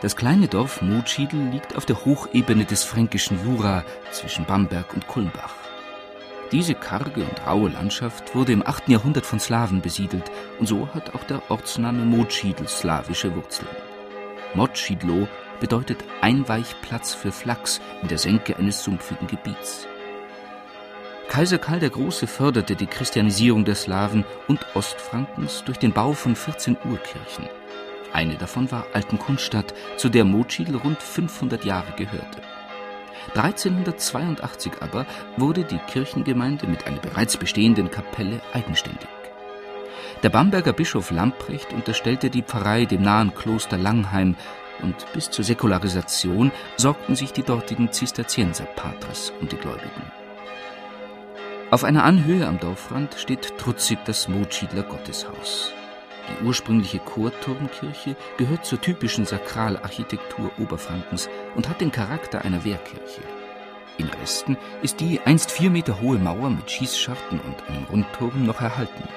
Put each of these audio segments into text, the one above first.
Das kleine Dorf Motschiedl liegt auf der Hochebene des fränkischen Jura zwischen Bamberg und Kulmbach. Diese karge und raue Landschaft wurde im 8. Jahrhundert von Slawen besiedelt und so hat auch der Ortsname Motschiedl slawische Wurzeln. Motschiedlo bedeutet Einweichplatz für Flachs in der Senke eines sumpfigen Gebiets. Kaiser Karl der Große förderte die Christianisierung der Slawen und Ostfrankens durch den Bau von 14 Urkirchen. Eine davon war Altenkunstadt, zu der Motschiedl rund 500 Jahre gehörte. 1382 aber wurde die Kirchengemeinde mit einer bereits bestehenden Kapelle eigenständig. Der Bamberger Bischof Lamprecht unterstellte die Pfarrei dem nahen Kloster Langheim und bis zur Säkularisation sorgten sich die dortigen Zisterzienserpatres um die Gläubigen. Auf einer Anhöhe am Dorfrand steht trutzig das Motschiedler Gotteshaus. Die ursprüngliche Chorturmkirche gehört zur typischen Sakralarchitektur Oberfrankens und hat den Charakter einer Wehrkirche. In Resten ist die einst vier Meter hohe Mauer mit Schießscharten und einem Rundturm noch erhalten.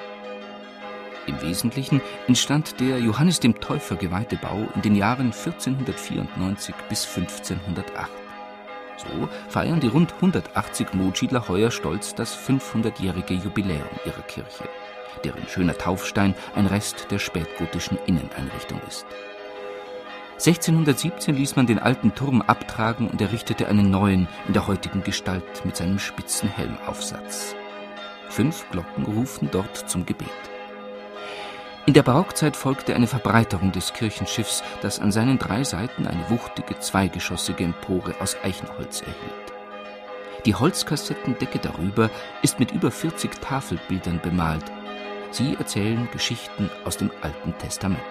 Im Wesentlichen entstand der Johannes dem Täufer geweihte Bau in den Jahren 1494 bis 1508. So feiern die rund 180 Motschiedler heuer stolz das 500-jährige Jubiläum ihrer Kirche deren schöner Taufstein ein Rest der spätgotischen Inneneinrichtung ist. 1617 ließ man den alten Turm abtragen und errichtete einen neuen in der heutigen Gestalt mit seinem spitzen Helmaufsatz. Fünf Glocken rufen dort zum Gebet. In der Barockzeit folgte eine Verbreiterung des Kirchenschiffs, das an seinen drei Seiten eine wuchtige zweigeschossige Empore aus Eichenholz erhielt. Die Holzkassettendecke darüber ist mit über 40 Tafelbildern bemalt, Sie erzählen Geschichten aus dem Alten Testament.